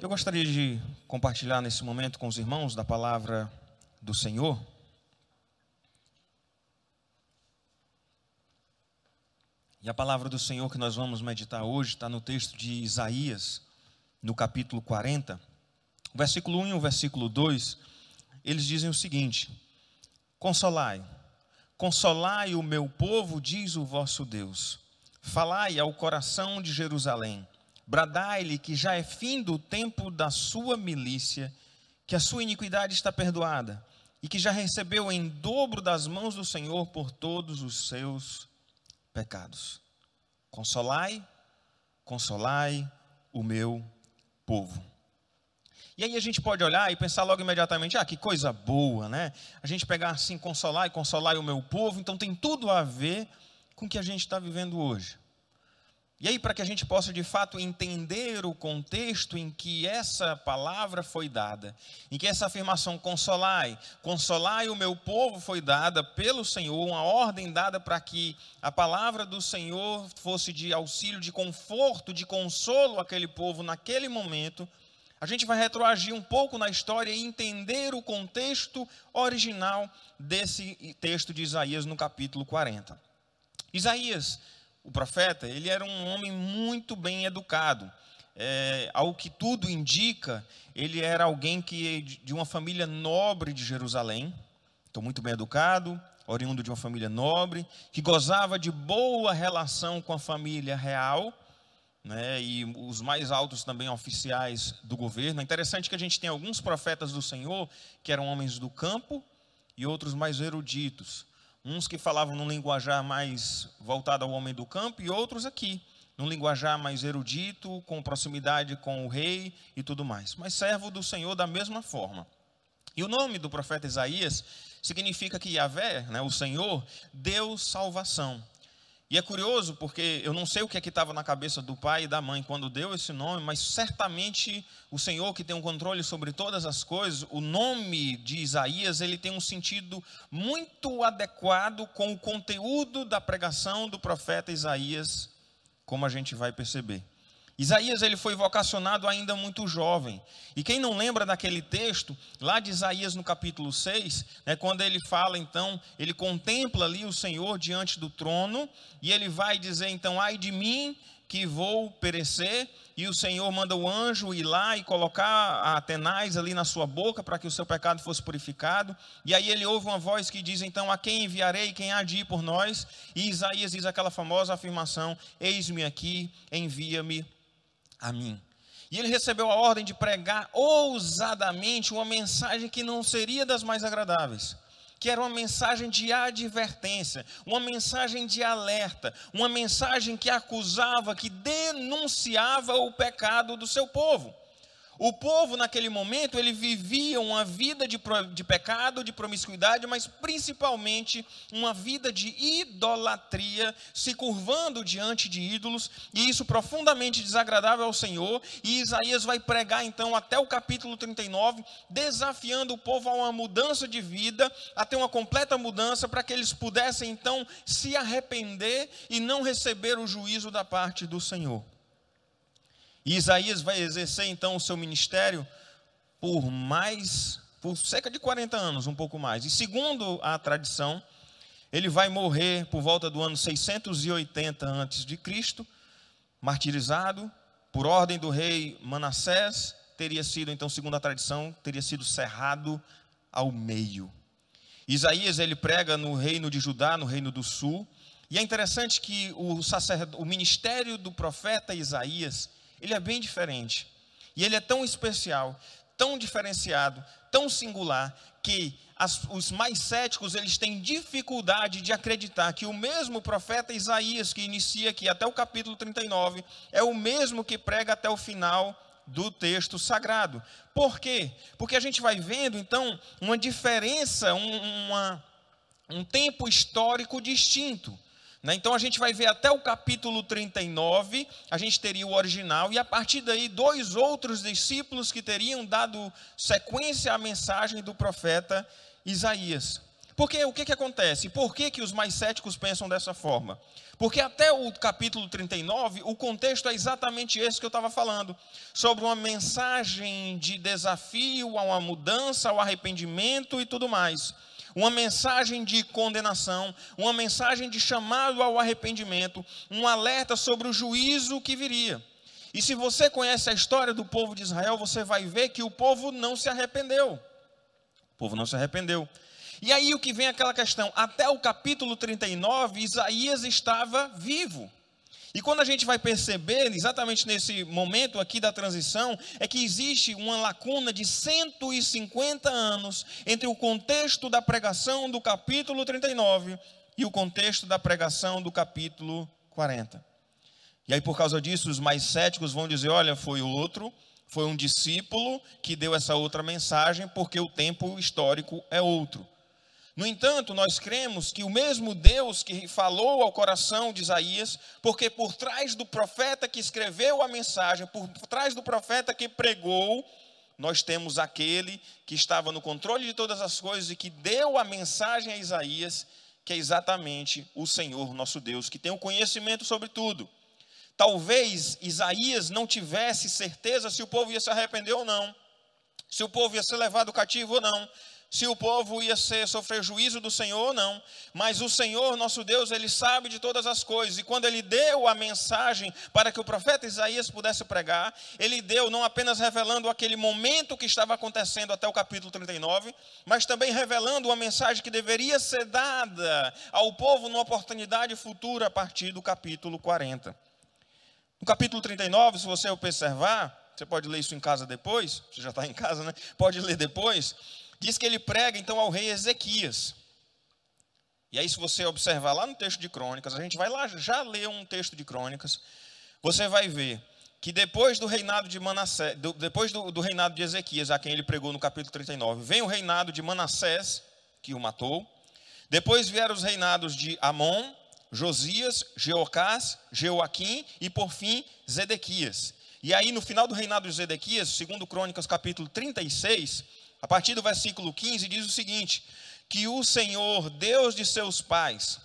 Eu gostaria de compartilhar nesse momento com os irmãos da palavra do Senhor. E a palavra do Senhor que nós vamos meditar hoje está no texto de Isaías, no capítulo 40, o versículo 1 e o versículo 2. Eles dizem o seguinte: Consolai, consolai o meu povo, diz o vosso Deus. Falai ao coração de Jerusalém Bradai-lhe que já é fim do tempo da sua milícia, que a sua iniquidade está perdoada, e que já recebeu em dobro das mãos do Senhor por todos os seus pecados. Consolai, consolai o meu povo. E aí a gente pode olhar e pensar logo imediatamente, ah, que coisa boa, né? A gente pegar assim, consolar e consolar o meu povo, então tem tudo a ver com o que a gente está vivendo hoje. E aí, para que a gente possa de fato entender o contexto em que essa palavra foi dada, em que essa afirmação consolai, consolai o meu povo foi dada pelo Senhor, uma ordem dada para que a palavra do Senhor fosse de auxílio, de conforto, de consolo àquele povo naquele momento, a gente vai retroagir um pouco na história e entender o contexto original desse texto de Isaías no capítulo 40. Isaías o profeta, ele era um homem muito bem educado. É, ao que tudo indica, ele era alguém que de uma família nobre de Jerusalém, então muito bem educado, oriundo de uma família nobre, que gozava de boa relação com a família real, né, e os mais altos também oficiais do governo. É interessante que a gente tem alguns profetas do Senhor que eram homens do campo e outros mais eruditos. Uns que falavam num linguajar mais voltado ao homem do campo e outros aqui, num linguajar mais erudito, com proximidade com o rei e tudo mais. Mas servo do Senhor da mesma forma. E o nome do profeta Isaías significa que Yahvé, né, o Senhor, deu salvação. E é curioso porque eu não sei o que é estava na cabeça do pai e da mãe quando deu esse nome, mas certamente o Senhor que tem um controle sobre todas as coisas, o nome de Isaías, ele tem um sentido muito adequado com o conteúdo da pregação do profeta Isaías, como a gente vai perceber. Isaías ele foi vocacionado ainda muito jovem. E quem não lembra daquele texto, lá de Isaías no capítulo 6, né, quando ele fala então, ele contempla ali o Senhor diante do trono, e ele vai dizer então: ai de mim que vou perecer, e o Senhor manda o anjo ir lá e colocar a tenaz ali na sua boca para que o seu pecado fosse purificado. E aí ele ouve uma voz que diz: Então, a quem enviarei? Quem há de ir por nós? E Isaías diz aquela famosa afirmação: Eis-me aqui, envia-me a mim. E ele recebeu a ordem de pregar ousadamente uma mensagem que não seria das mais agradáveis, que era uma mensagem de advertência, uma mensagem de alerta, uma mensagem que acusava, que denunciava o pecado do seu povo. O povo naquele momento ele vivia uma vida de, de pecado, de promiscuidade, mas principalmente uma vida de idolatria, se curvando diante de ídolos, e isso profundamente desagradável ao Senhor. E Isaías vai pregar então até o capítulo 39, desafiando o povo a uma mudança de vida, a ter uma completa mudança para que eles pudessem então se arrepender e não receber o juízo da parte do Senhor. E Isaías vai exercer então o seu ministério por mais, por cerca de 40 anos, um pouco mais. E segundo a tradição, ele vai morrer por volta do ano 680 a.C., martirizado por ordem do rei Manassés, teria sido então, segundo a tradição, teria sido cerrado ao meio. Isaías ele prega no reino de Judá, no reino do sul, e é interessante que o, o ministério do profeta Isaías ele é bem diferente. E ele é tão especial, tão diferenciado, tão singular, que as, os mais céticos eles têm dificuldade de acreditar que o mesmo profeta Isaías, que inicia aqui até o capítulo 39, é o mesmo que prega até o final do texto sagrado. Por quê? Porque a gente vai vendo, então, uma diferença, um, uma, um tempo histórico distinto. Né? Então a gente vai ver até o capítulo 39, a gente teria o original, e a partir daí, dois outros discípulos que teriam dado sequência à mensagem do profeta Isaías. Porque o que, que acontece? Por que, que os mais céticos pensam dessa forma? Porque até o capítulo 39, o contexto é exatamente esse que eu estava falando, sobre uma mensagem de desafio a uma mudança, ao arrependimento e tudo mais. Uma mensagem de condenação, uma mensagem de chamado ao arrependimento, um alerta sobre o juízo que viria. E se você conhece a história do povo de Israel, você vai ver que o povo não se arrependeu. O povo não se arrependeu. E aí o que vem aquela questão, até o capítulo 39, Isaías estava vivo. E quando a gente vai perceber, exatamente nesse momento aqui da transição, é que existe uma lacuna de 150 anos entre o contexto da pregação do capítulo 39 e o contexto da pregação do capítulo 40. E aí, por causa disso, os mais céticos vão dizer: olha, foi outro, foi um discípulo que deu essa outra mensagem, porque o tempo histórico é outro. No entanto, nós cremos que o mesmo Deus que falou ao coração de Isaías, porque por trás do profeta que escreveu a mensagem, por trás do profeta que pregou, nós temos aquele que estava no controle de todas as coisas e que deu a mensagem a Isaías, que é exatamente o Senhor nosso Deus, que tem o conhecimento sobre tudo. Talvez Isaías não tivesse certeza se o povo ia se arrepender ou não, se o povo ia ser levado cativo ou não, se o povo ia ser, sofrer juízo do Senhor ou não, mas o Senhor, nosso Deus, ele sabe de todas as coisas, e quando ele deu a mensagem para que o profeta Isaías pudesse pregar, ele deu não apenas revelando aquele momento que estava acontecendo até o capítulo 39, mas também revelando uma mensagem que deveria ser dada ao povo numa oportunidade futura a partir do capítulo 40. No capítulo 39, se você observar, você pode ler isso em casa depois, você já está em casa, né? Pode ler depois. Diz que ele prega então ao rei Ezequias. E aí, se você observar lá no texto de Crônicas, a gente vai lá já ler um texto de Crônicas, você vai ver que depois do reinado de Manassés, depois do, do, reinado de Ezequias, a quem ele pregou no capítulo 39, vem o reinado de Manassés, que o matou. Depois vieram os reinados de Amon, Josias, Jeocás, Jeoaquim e por fim Zedequias. E aí no final do reinado de Zedequias, segundo Crônicas capítulo 36, a partir do versículo 15 diz o seguinte: que o Senhor, Deus de seus pais,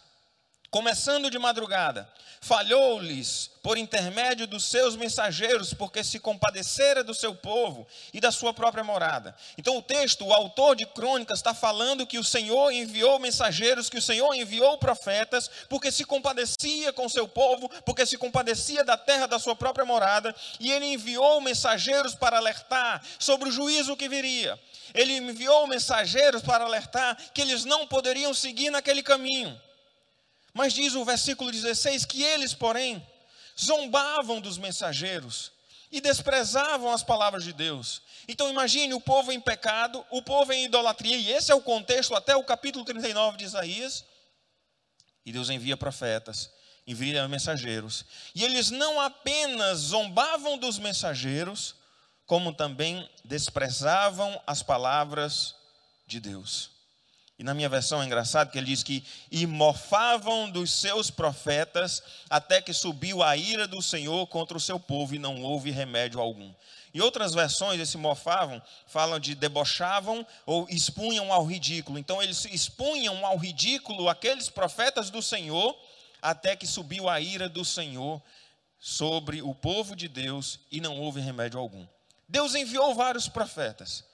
começando de madrugada, falhou-lhes por intermédio dos seus mensageiros, porque se compadecera do seu povo e da sua própria morada. Então, o texto, o autor de Crônicas, está falando que o Senhor enviou mensageiros, que o Senhor enviou profetas, porque se compadecia com seu povo, porque se compadecia da terra da sua própria morada, e ele enviou mensageiros para alertar sobre o juízo que viria. Ele enviou mensageiros para alertar que eles não poderiam seguir naquele caminho. Mas diz o versículo 16 que eles, porém, zombavam dos mensageiros e desprezavam as palavras de Deus. Então imagine o povo em pecado, o povo em idolatria, e esse é o contexto até o capítulo 39 de Isaías. E Deus envia profetas, envia mensageiros. E eles não apenas zombavam dos mensageiros, como também desprezavam as palavras de Deus. E na minha versão é engraçado que ele diz que e mofavam dos seus profetas até que subiu a ira do Senhor contra o seu povo e não houve remédio algum. Em outras versões, esse mofavam falam de debochavam ou expunham ao ridículo. Então eles expunham ao ridículo aqueles profetas do Senhor até que subiu a ira do Senhor sobre o povo de Deus e não houve remédio algum. Deus enviou vários profetas.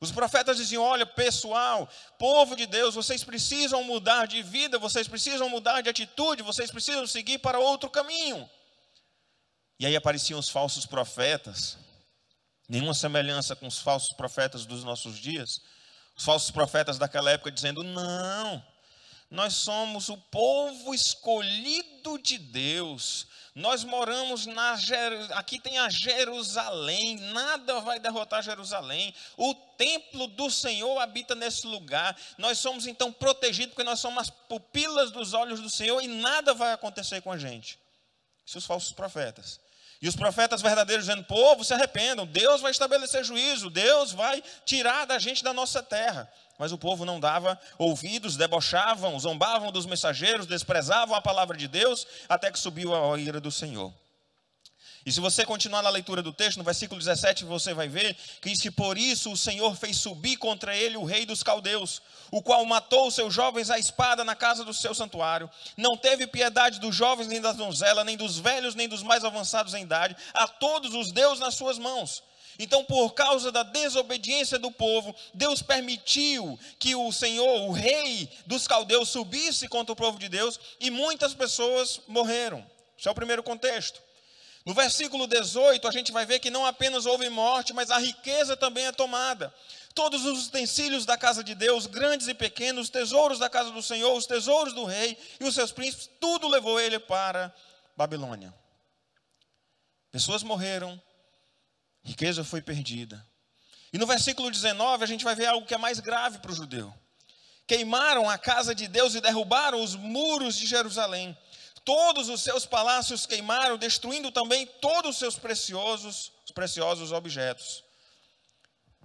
Os profetas diziam: Olha, pessoal, povo de Deus, vocês precisam mudar de vida, vocês precisam mudar de atitude, vocês precisam seguir para outro caminho. E aí apareciam os falsos profetas, nenhuma semelhança com os falsos profetas dos nossos dias. Os falsos profetas daquela época dizendo: Não, nós somos o povo escolhido de Deus. Nós moramos na aqui tem a Jerusalém, nada vai derrotar Jerusalém. O templo do Senhor habita nesse lugar. Nós somos então protegidos porque nós somos as pupilas dos olhos do Senhor e nada vai acontecer com a gente. Isso os falsos profetas. E os profetas verdadeiros dizendo: povo, se arrependam, Deus vai estabelecer juízo, Deus vai tirar da gente da nossa terra. Mas o povo não dava ouvidos, debochavam, zombavam dos mensageiros, desprezavam a palavra de Deus, até que subiu a ira do Senhor. E se você continuar na leitura do texto, no versículo 17, você vai ver que que por isso o Senhor fez subir contra ele o rei dos caldeus, o qual matou os seus jovens à espada na casa do seu santuário. Não teve piedade dos jovens, nem das donzelas, nem dos velhos, nem dos mais avançados em idade. A todos os deu nas suas mãos. Então, por causa da desobediência do povo, Deus permitiu que o Senhor, o rei dos caldeus, subisse contra o povo de Deus e muitas pessoas morreram. Esse é o primeiro contexto. No versículo 18, a gente vai ver que não apenas houve morte, mas a riqueza também é tomada. Todos os utensílios da casa de Deus, grandes e pequenos, os tesouros da casa do Senhor, os tesouros do rei e os seus príncipes, tudo levou ele para Babilônia. Pessoas morreram, riqueza foi perdida. E no versículo 19, a gente vai ver algo que é mais grave para o judeu. Queimaram a casa de Deus e derrubaram os muros de Jerusalém todos os seus palácios queimaram, destruindo também todos os seus preciosos, os preciosos objetos.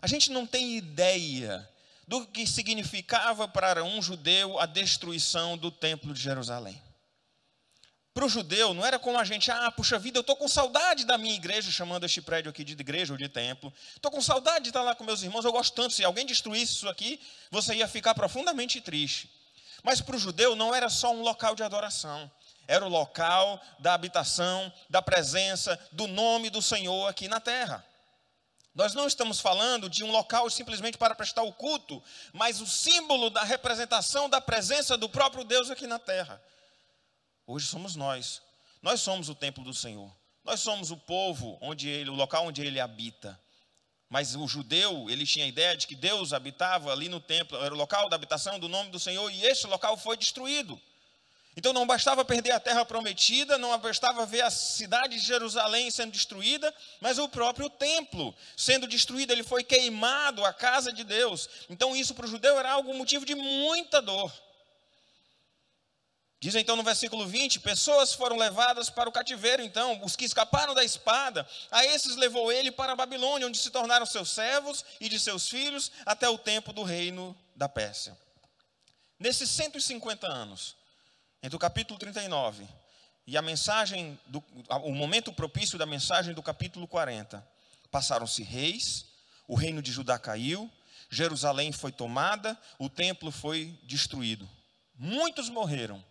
A gente não tem ideia do que significava para um judeu a destruição do templo de Jerusalém. Para o judeu, não era como a gente, ah, puxa vida, eu estou com saudade da minha igreja, chamando este prédio aqui de igreja ou de templo. Estou com saudade de estar lá com meus irmãos, eu gosto tanto. Se alguém destruísse isso aqui, você ia ficar profundamente triste. Mas para o judeu não era só um local de adoração. Era o local da habitação, da presença, do nome do Senhor aqui na terra. Nós não estamos falando de um local simplesmente para prestar o culto, mas o símbolo da representação da presença do próprio Deus aqui na terra. Hoje somos nós. Nós somos o templo do Senhor. Nós somos o povo onde ele, o local onde ele habita. Mas o judeu, ele tinha a ideia de que Deus habitava ali no templo, era o local da habitação do nome do Senhor, e esse local foi destruído. Então não bastava perder a terra prometida, não bastava ver a cidade de Jerusalém sendo destruída, mas o próprio templo sendo destruído, ele foi queimado, a casa de Deus. Então isso para o judeu era algo motivo de muita dor. Diz então no versículo 20: pessoas foram levadas para o cativeiro, então, os que escaparam da espada, a esses levou ele para a Babilônia, onde se tornaram seus servos e de seus filhos, até o tempo do reino da Pérsia. Nesses 150 anos, entre o capítulo 39 e a mensagem, do, o momento propício da mensagem do capítulo 40, passaram-se reis, o reino de Judá caiu, Jerusalém foi tomada, o templo foi destruído. Muitos morreram,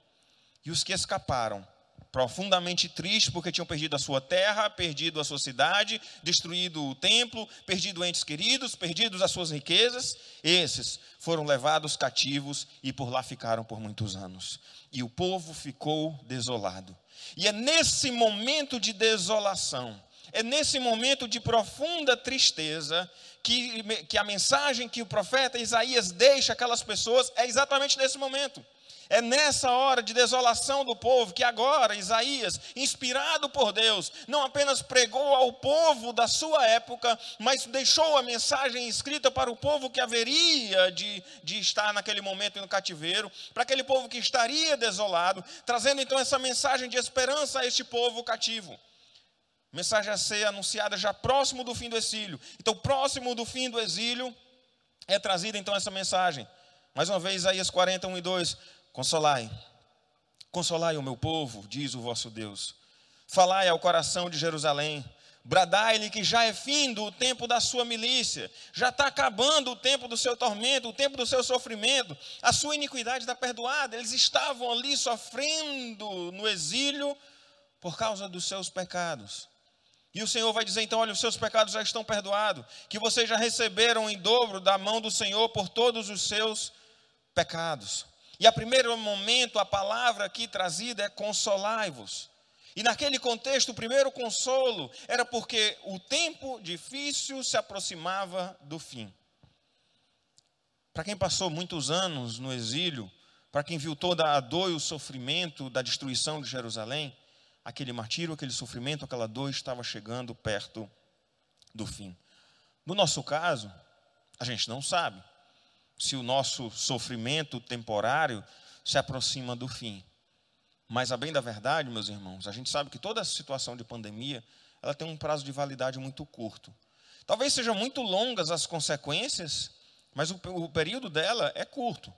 e os que escaparam profundamente tristes porque tinham perdido a sua terra, perdido a sua cidade, destruído o templo, perdido entes queridos, perdidos as suas riquezas. Esses foram levados cativos e por lá ficaram por muitos anos. E o povo ficou desolado. E é nesse momento de desolação, é nesse momento de profunda tristeza que, que a mensagem que o profeta Isaías deixa aquelas pessoas é exatamente nesse momento. É nessa hora de desolação do povo que agora Isaías, inspirado por Deus, não apenas pregou ao povo da sua época, mas deixou a mensagem escrita para o povo que haveria de, de estar naquele momento no cativeiro, para aquele povo que estaria desolado, trazendo então essa mensagem de esperança a este povo cativo. Mensagem a ser anunciada já próximo do fim do exílio. Então, próximo do fim do exílio, é trazida então essa mensagem. Mais uma vez, Isaías 41 e 2. Consolai, consolai o meu povo, diz o vosso Deus. Falai ao coração de Jerusalém, bradai-lhe que já é findo o tempo da sua milícia, já está acabando o tempo do seu tormento, o tempo do seu sofrimento, a sua iniquidade está perdoada. Eles estavam ali sofrendo no exílio por causa dos seus pecados. E o Senhor vai dizer então: olha, os seus pecados já estão perdoados, que vocês já receberam em dobro da mão do Senhor por todos os seus pecados. E a primeiro momento, a palavra aqui trazida é consolai-vos. E naquele contexto, o primeiro consolo era porque o tempo difícil se aproximava do fim. Para quem passou muitos anos no exílio, para quem viu toda a dor e o sofrimento da destruição de Jerusalém, aquele martírio, aquele sofrimento, aquela dor estava chegando perto do fim. No nosso caso, a gente não sabe se o nosso sofrimento temporário se aproxima do fim. Mas a bem da verdade, meus irmãos, a gente sabe que toda situação de pandemia, ela tem um prazo de validade muito curto. Talvez sejam muito longas as consequências, mas o, o período dela é curto.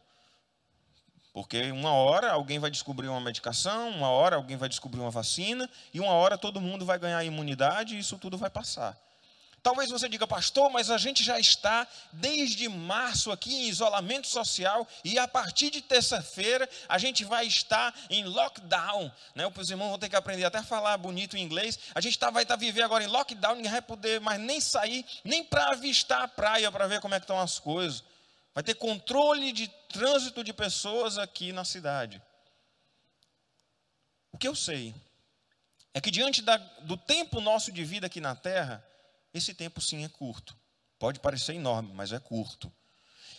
Porque uma hora alguém vai descobrir uma medicação, uma hora alguém vai descobrir uma vacina, e uma hora todo mundo vai ganhar imunidade e isso tudo vai passar. Talvez você diga, pastor, mas a gente já está desde março aqui em isolamento social e a partir de terça-feira a gente vai estar em lockdown. Né? Os irmãos vão ter que aprender até a falar bonito em inglês. A gente tá, vai estar tá vivendo agora em lockdown, ninguém vai poder mais nem sair, nem para avistar a praia para ver como é que estão as coisas. Vai ter controle de trânsito de pessoas aqui na cidade. O que eu sei é que diante da, do tempo nosso de vida aqui na terra, esse tempo sim é curto. Pode parecer enorme, mas é curto.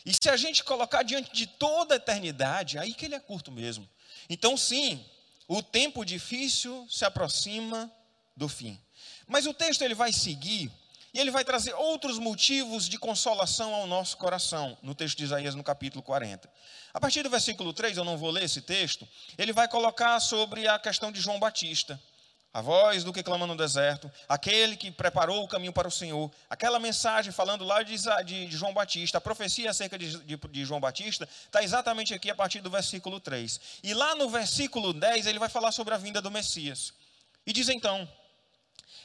E se a gente colocar diante de toda a eternidade, aí que ele é curto mesmo. Então, sim, o tempo difícil se aproxima do fim. Mas o texto ele vai seguir e ele vai trazer outros motivos de consolação ao nosso coração, no texto de Isaías, no capítulo 40. A partir do versículo 3, eu não vou ler esse texto, ele vai colocar sobre a questão de João Batista a voz do que clama no deserto, aquele que preparou o caminho para o Senhor, aquela mensagem falando lá de, de, de João Batista, a profecia acerca de, de João Batista, está exatamente aqui a partir do versículo 3. E lá no versículo 10, ele vai falar sobre a vinda do Messias. E diz então: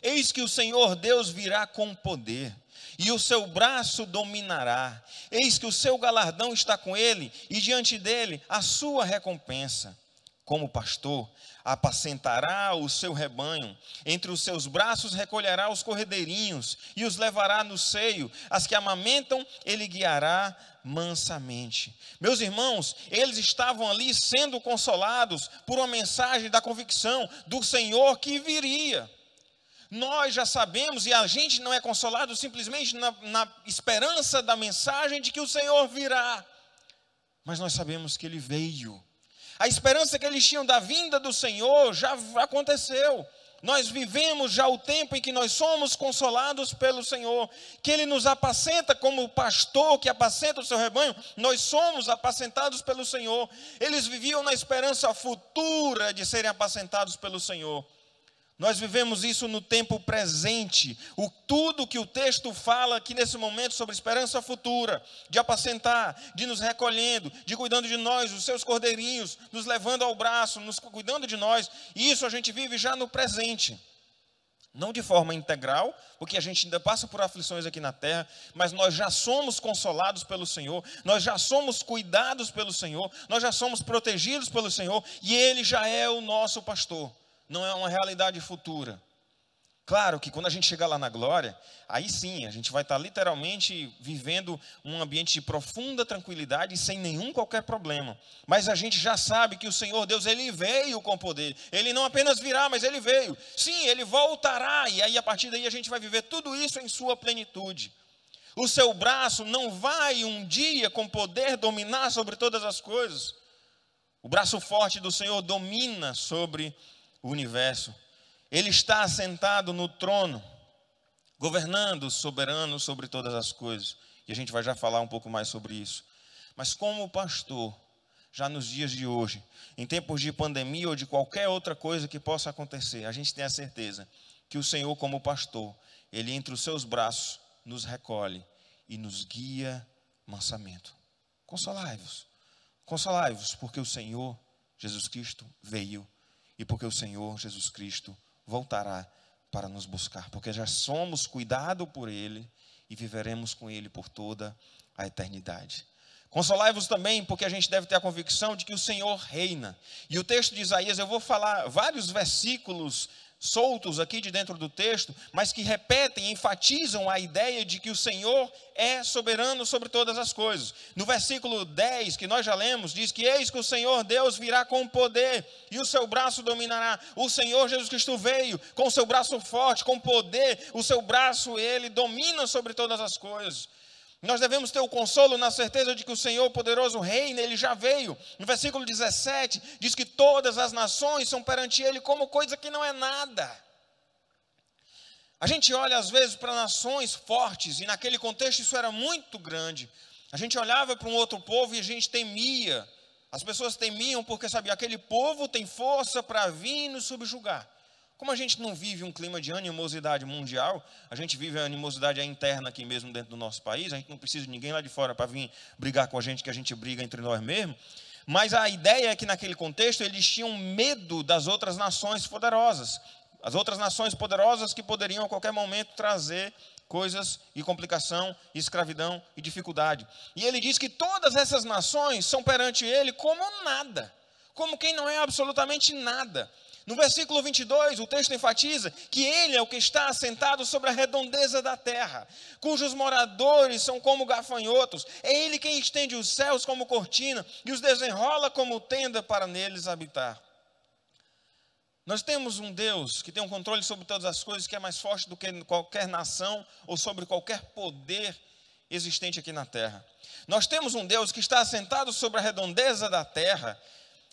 Eis que o Senhor Deus virá com poder, e o seu braço dominará. Eis que o seu galardão está com ele, e diante dele a sua recompensa. Como pastor, apacentará o seu rebanho, entre os seus braços recolherá os corredeirinhos e os levará no seio, as que amamentam, ele guiará mansamente. Meus irmãos, eles estavam ali sendo consolados por uma mensagem da convicção do Senhor que viria. Nós já sabemos, e a gente não é consolado simplesmente na, na esperança da mensagem de que o Senhor virá, mas nós sabemos que ele veio a esperança que eles tinham da vinda do Senhor já aconteceu. Nós vivemos já o tempo em que nós somos consolados pelo Senhor, que Ele nos apacenta como pastor que apacenta o seu rebanho, nós somos apacentados pelo Senhor. Eles viviam na esperança futura de serem apacentados pelo Senhor. Nós vivemos isso no tempo presente. O tudo que o texto fala aqui nesse momento sobre esperança futura, de apacentar, de nos recolhendo, de cuidando de nós, os seus cordeirinhos, nos levando ao braço, nos cuidando de nós. Isso a gente vive já no presente. Não de forma integral, porque a gente ainda passa por aflições aqui na terra, mas nós já somos consolados pelo Senhor, nós já somos cuidados pelo Senhor, nós já somos protegidos pelo Senhor e Ele já é o nosso pastor não é uma realidade futura. Claro que quando a gente chegar lá na glória, aí sim, a gente vai estar literalmente vivendo um ambiente de profunda tranquilidade sem nenhum qualquer problema. Mas a gente já sabe que o Senhor Deus, ele veio com poder. Ele não apenas virá, mas ele veio. Sim, ele voltará e aí a partir daí a gente vai viver tudo isso em sua plenitude. O seu braço não vai um dia com poder dominar sobre todas as coisas. O braço forte do Senhor domina sobre o universo. Ele está assentado no trono, governando, soberano sobre todas as coisas. E a gente vai já falar um pouco mais sobre isso. Mas como pastor, já nos dias de hoje, em tempos de pandemia ou de qualquer outra coisa que possa acontecer, a gente tem a certeza que o Senhor, como pastor, ele entre os seus braços nos recolhe e nos guia mansamente. Consolai-vos, consolai-vos, porque o Senhor Jesus Cristo veio e porque o Senhor Jesus Cristo voltará para nos buscar, porque já somos cuidados por Ele e viveremos com Ele por toda a eternidade. Consolai-vos também, porque a gente deve ter a convicção de que o Senhor reina. E o texto de Isaías, eu vou falar vários versículos soltos aqui de dentro do texto, mas que repetem, enfatizam a ideia de que o Senhor é soberano sobre todas as coisas. No versículo 10, que nós já lemos, diz que eis que o Senhor Deus virá com poder e o seu braço dominará. O Senhor Jesus Cristo veio com o seu braço forte, com poder, o seu braço ele domina sobre todas as coisas. Nós devemos ter o consolo na certeza de que o Senhor poderoso reina, ele já veio. No versículo 17, diz que todas as nações são perante ele como coisa que não é nada. A gente olha às vezes para nações fortes, e naquele contexto isso era muito grande. A gente olhava para um outro povo e a gente temia. As pessoas temiam porque sabia, aquele povo tem força para vir nos subjugar. Como a gente não vive um clima de animosidade mundial, a gente vive a animosidade interna aqui mesmo dentro do nosso país, a gente não precisa de ninguém lá de fora para vir brigar com a gente, que a gente briga entre nós mesmos. Mas a ideia é que naquele contexto eles tinham medo das outras nações poderosas. As outras nações poderosas que poderiam a qualquer momento trazer coisas e complicação, e escravidão e dificuldade. E ele diz que todas essas nações são perante ele como nada, como quem não é absolutamente nada. No versículo 22, o texto enfatiza que ele é o que está assentado sobre a redondeza da terra, cujos moradores são como gafanhotos. É ele quem estende os céus como cortina e os desenrola como tenda para neles habitar. Nós temos um Deus que tem um controle sobre todas as coisas, que é mais forte do que qualquer nação ou sobre qualquer poder existente aqui na terra. Nós temos um Deus que está assentado sobre a redondeza da terra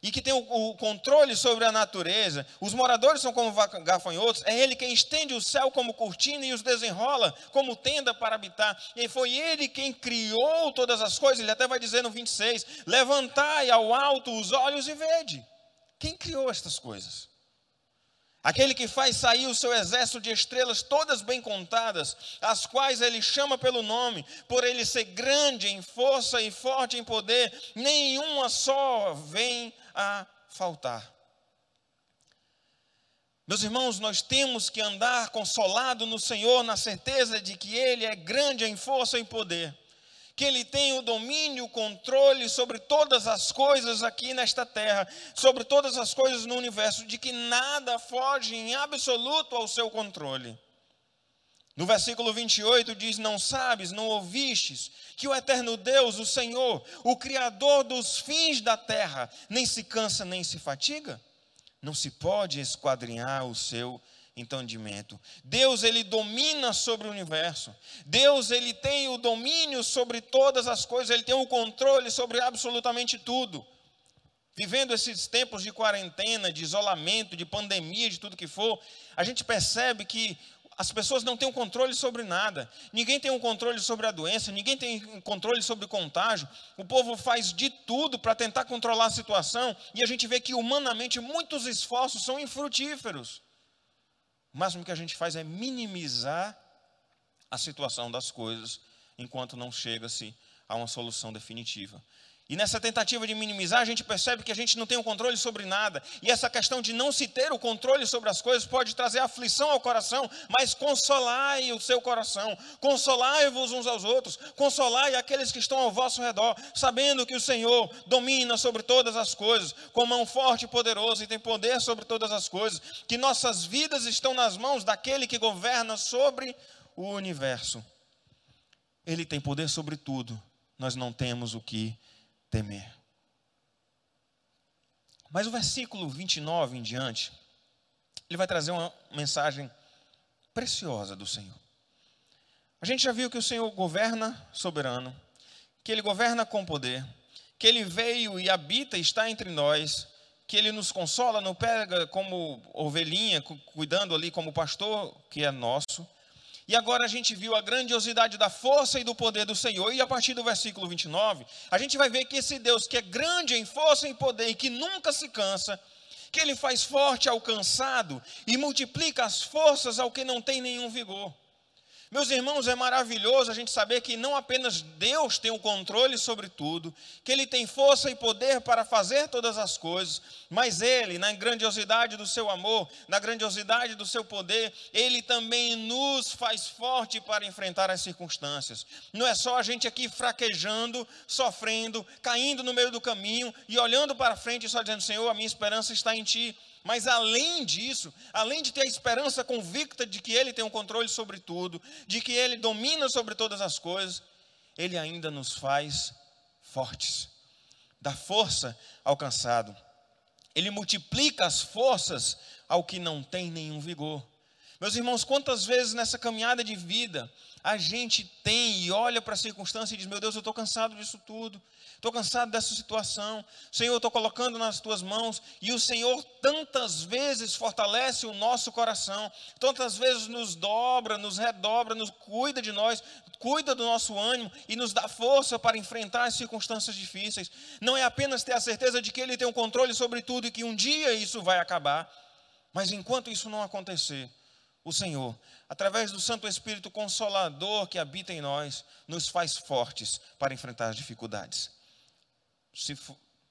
e que tem o, o, controle sobre a natureza, os moradores são como gafanhotos, é Ele quem estende o céu como cortina e os desenrola como tenda para habitar. E foi Ele quem criou todas as coisas, Ele até vai dizer no 26: Levantai ao alto os olhos e vede. Quem criou estas coisas? Aquele que faz sair o seu exército de estrelas, todas bem contadas, as quais ele chama pelo nome, por ele ser grande em força e forte em poder, nenhuma só vem a faltar. Meus irmãos, nós temos que andar consolado no Senhor, na certeza de que Ele é grande em força e poder que Ele tem o domínio, o controle sobre todas as coisas aqui nesta terra, sobre todas as coisas no universo, de que nada foge em absoluto ao seu controle. No versículo 28 diz: Não sabes, não ouvistes, que o eterno Deus, o Senhor, o Criador dos fins da terra, nem se cansa nem se fatiga? Não se pode esquadrinhar o seu entendimento. Deus ele domina sobre o universo. Deus ele tem o domínio sobre todas as coisas, ele tem o controle sobre absolutamente tudo. Vivendo esses tempos de quarentena, de isolamento, de pandemia, de tudo que for, a gente percebe que as pessoas não têm um controle sobre nada. Ninguém tem um controle sobre a doença, ninguém tem um controle sobre o contágio. O povo faz de tudo para tentar controlar a situação e a gente vê que humanamente muitos esforços são infrutíferos. O máximo que a gente faz é minimizar a situação das coisas enquanto não chega-se a uma solução definitiva. E nessa tentativa de minimizar, a gente percebe que a gente não tem o um controle sobre nada. E essa questão de não se ter o controle sobre as coisas pode trazer aflição ao coração, mas consolai o seu coração, consolai-vos uns aos outros, consolai aqueles que estão ao vosso redor, sabendo que o Senhor domina sobre todas as coisas, com mão forte e poderosa e tem poder sobre todas as coisas, que nossas vidas estão nas mãos daquele que governa sobre o universo. Ele tem poder sobre tudo, nós não temos o que temer. Mas o versículo 29 em diante, ele vai trazer uma mensagem preciosa do Senhor. A gente já viu que o Senhor governa soberano, que Ele governa com poder, que Ele veio e habita e está entre nós, que Ele nos consola, nos pega como ovelhinha, cuidando ali como pastor que é nosso, e agora a gente viu a grandiosidade da força e do poder do Senhor. E a partir do versículo 29, a gente vai ver que esse Deus que é grande em força e poder e que nunca se cansa, que ele faz forte ao cansado e multiplica as forças ao que não tem nenhum vigor. Meus irmãos, é maravilhoso a gente saber que não apenas Deus tem o controle sobre tudo, que Ele tem força e poder para fazer todas as coisas, mas Ele, na grandiosidade do seu amor, na grandiosidade do seu poder, Ele também nos faz forte para enfrentar as circunstâncias. Não é só a gente aqui fraquejando, sofrendo, caindo no meio do caminho e olhando para frente e só dizendo: Senhor, a minha esperança está em Ti. Mas além disso, além de ter a esperança convicta de que Ele tem o um controle sobre tudo, de que Ele domina sobre todas as coisas, Ele ainda nos faz fortes, dá força ao cansado. Ele multiplica as forças ao que não tem nenhum vigor. Meus irmãos, quantas vezes nessa caminhada de vida a gente tem e olha para a circunstância e diz: Meu Deus, eu estou cansado disso tudo, estou cansado dessa situação, Senhor, eu estou colocando nas tuas mãos, e o Senhor tantas vezes fortalece o nosso coração, tantas vezes nos dobra, nos redobra, nos cuida de nós, cuida do nosso ânimo e nos dá força para enfrentar as circunstâncias difíceis. Não é apenas ter a certeza de que Ele tem o um controle sobre tudo e que um dia isso vai acabar, mas enquanto isso não acontecer, o Senhor, através do Santo Espírito Consolador que habita em nós, nos faz fortes para enfrentar as dificuldades. Se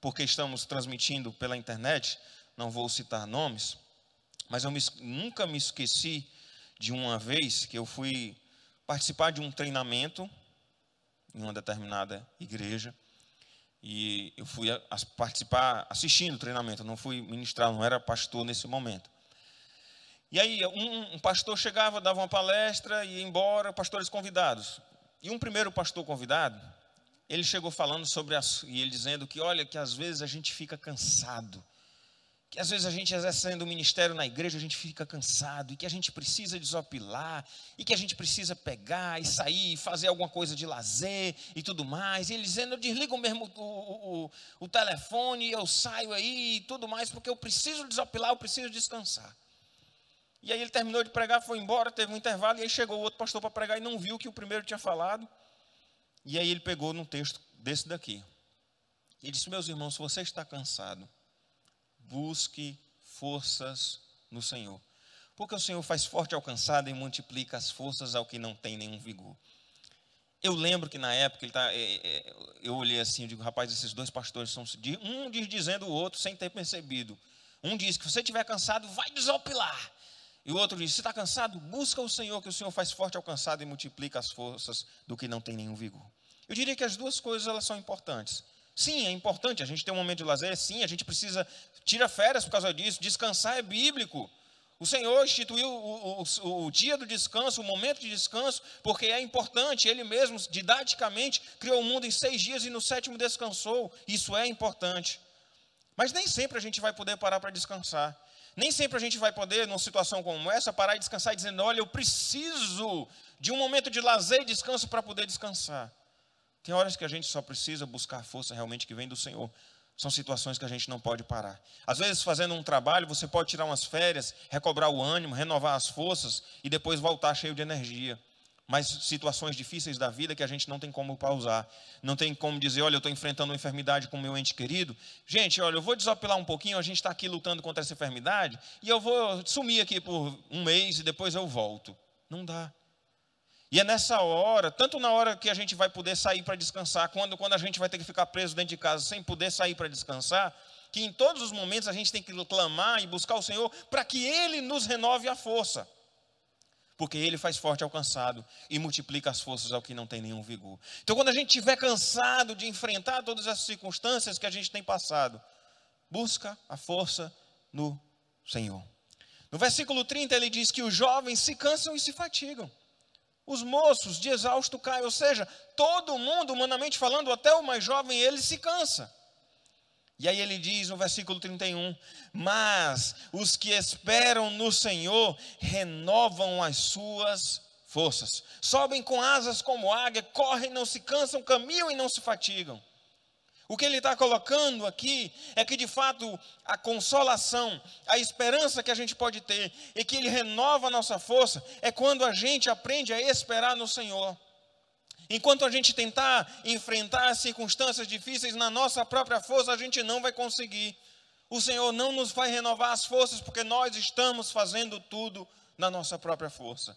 porque estamos transmitindo pela internet, não vou citar nomes, mas eu me, nunca me esqueci de uma vez que eu fui participar de um treinamento em uma determinada igreja e eu fui a, a participar assistindo o treinamento, não fui ministrar, não era pastor nesse momento. E aí um, um pastor chegava, dava uma palestra e ia embora, pastores convidados. E um primeiro pastor convidado, ele chegou falando sobre e ele dizendo que olha que às vezes a gente fica cansado que às vezes a gente exercendo o ministério na igreja, a gente fica cansado, e que a gente precisa desopilar, e que a gente precisa pegar e sair, e fazer alguma coisa de lazer e tudo mais. E ele dizendo: Eu desligo mesmo o, o, o telefone, eu saio aí e tudo mais, porque eu preciso desopilar, eu preciso descansar. E aí ele terminou de pregar, foi embora, teve um intervalo, e aí chegou o outro pastor para pregar e não viu o que o primeiro tinha falado. E aí ele pegou num texto desse daqui. Ele disse: Meus irmãos, se você está cansado, busque forças no Senhor. Porque o Senhor faz forte ao cansado e multiplica as forças ao que não tem nenhum vigor. Eu lembro que na época ele tá, é, é, eu olhei assim, eu digo, rapaz, esses dois pastores são um diz dizendo o outro sem ter percebido. Um diz que se você estiver cansado, vai desopilar. E o outro diz: se está cansado, busca o Senhor, que o Senhor faz forte ao cansado e multiplica as forças do que não tem nenhum vigor. Eu diria que as duas coisas elas são importantes. Sim, é importante a gente ter um momento de lazer, sim, a gente precisa tira férias por causa disso. Descansar é bíblico. O Senhor instituiu o, o, o, dia do descanso, o momento de descanso, porque é importante. Ele mesmo, didaticamente, criou o mundo em seis dias e no sétimo descansou. Isso é importante. Mas nem sempre a gente vai poder parar para descansar. Nem sempre a gente vai poder, numa situação como essa, parar e descansar dizendo: olha, eu preciso de um momento de lazer e descanso para poder descansar. Tem horas que a gente só precisa buscar força realmente que vem do Senhor são situações que a gente não pode parar. Às vezes, fazendo um trabalho, você pode tirar umas férias, recobrar o ânimo, renovar as forças e depois voltar cheio de energia. Mas situações difíceis da vida que a gente não tem como pausar. Não tem como dizer, olha, eu estou enfrentando uma enfermidade com o meu ente querido. Gente, olha, eu vou desopilar um pouquinho, a gente está aqui lutando contra essa enfermidade, e eu vou sumir aqui por um mês e depois eu volto. Não dá. E é nessa hora, tanto na hora que a gente vai poder sair para descansar, quando, quando a gente vai ter que ficar preso dentro de casa sem poder sair para descansar, que em todos os momentos a gente tem que clamar e buscar o Senhor para que Ele nos renove a força. Porque Ele faz forte ao cansado e multiplica as forças ao que não tem nenhum vigor. Então, quando a gente estiver cansado de enfrentar todas as circunstâncias que a gente tem passado, busca a força no Senhor. No versículo 30 ele diz que os jovens se cansam e se fatigam os moços de exausto caem, ou seja, todo mundo, humanamente falando, até o mais jovem, ele se cansa. E aí ele diz no versículo 31: Mas os que esperam no Senhor renovam as suas forças, sobem com asas como águia, correm, não se cansam, caminham e não se fatigam. O que ele está colocando aqui é que, de fato, a consolação, a esperança que a gente pode ter e que ele renova a nossa força é quando a gente aprende a esperar no Senhor. Enquanto a gente tentar enfrentar circunstâncias difíceis na nossa própria força, a gente não vai conseguir. O Senhor não nos vai renovar as forças porque nós estamos fazendo tudo na nossa própria força.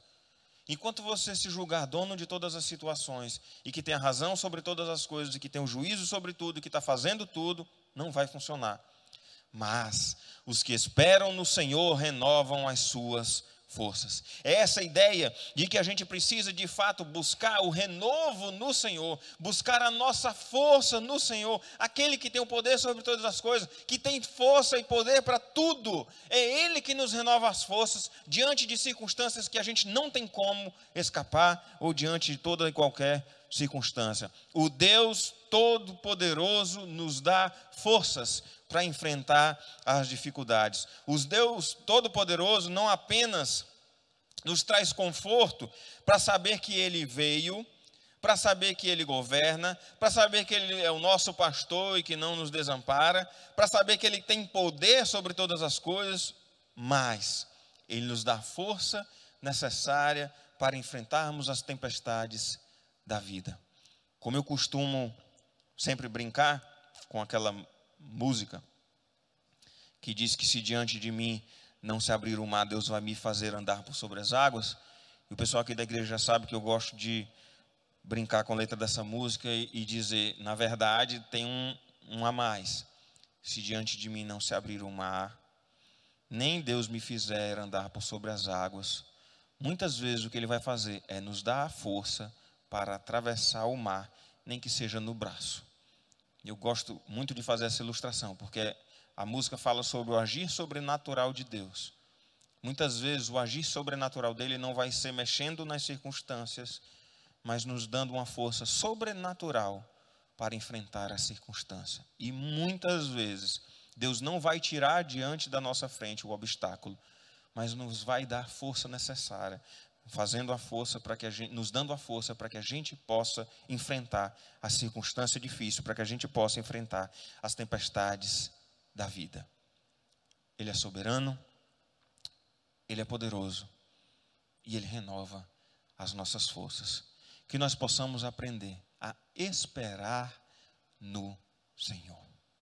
Enquanto você se julgar dono de todas as situações e que tem a razão sobre todas as coisas e que tem o juízo sobre tudo e que está fazendo tudo, não vai funcionar. Mas os que esperam no Senhor renovam as suas forças. É essa ideia de que a gente precisa de fato buscar o renovo no Senhor, buscar a nossa força no Senhor, aquele que tem o poder sobre todas as coisas, que tem força e poder para tudo. É Ele que nos renova as forças diante de circunstâncias que a gente não tem como escapar ou diante de toda e qualquer circunstância. O Deus Todo-Poderoso nos dá forças para enfrentar as dificuldades. O Deus Todo-Poderoso não apenas nos traz conforto para saber que Ele veio, para saber que Ele governa, para saber que Ele é o nosso pastor e que não nos desampara, para saber que Ele tem poder sobre todas as coisas, mas Ele nos dá força necessária para enfrentarmos as tempestades da vida. Como eu costumo sempre brincar com aquela música que diz que se diante de mim não se abrir o mar, Deus vai me fazer andar por sobre as águas. E o pessoal aqui da igreja já sabe que eu gosto de brincar com a letra dessa música e, e dizer, na verdade, tem um, um a mais. se diante de mim não se abrir o mar, nem Deus me fizer andar por sobre as águas. Muitas vezes o que ele vai fazer é nos dar a força para atravessar o mar, nem que seja no braço. Eu gosto muito de fazer essa ilustração, porque a música fala sobre o agir sobrenatural de Deus. Muitas vezes o agir sobrenatural dele não vai ser mexendo nas circunstâncias, mas nos dando uma força sobrenatural para enfrentar a circunstância. E muitas vezes Deus não vai tirar diante da nossa frente o obstáculo, mas nos vai dar força necessária, fazendo a força para que a gente, nos dando a força para que a gente possa enfrentar a circunstância difícil, para que a gente possa enfrentar as tempestades da vida. Ele é soberano, ele é poderoso e ele renova as nossas forças. Que nós possamos aprender a esperar no Senhor.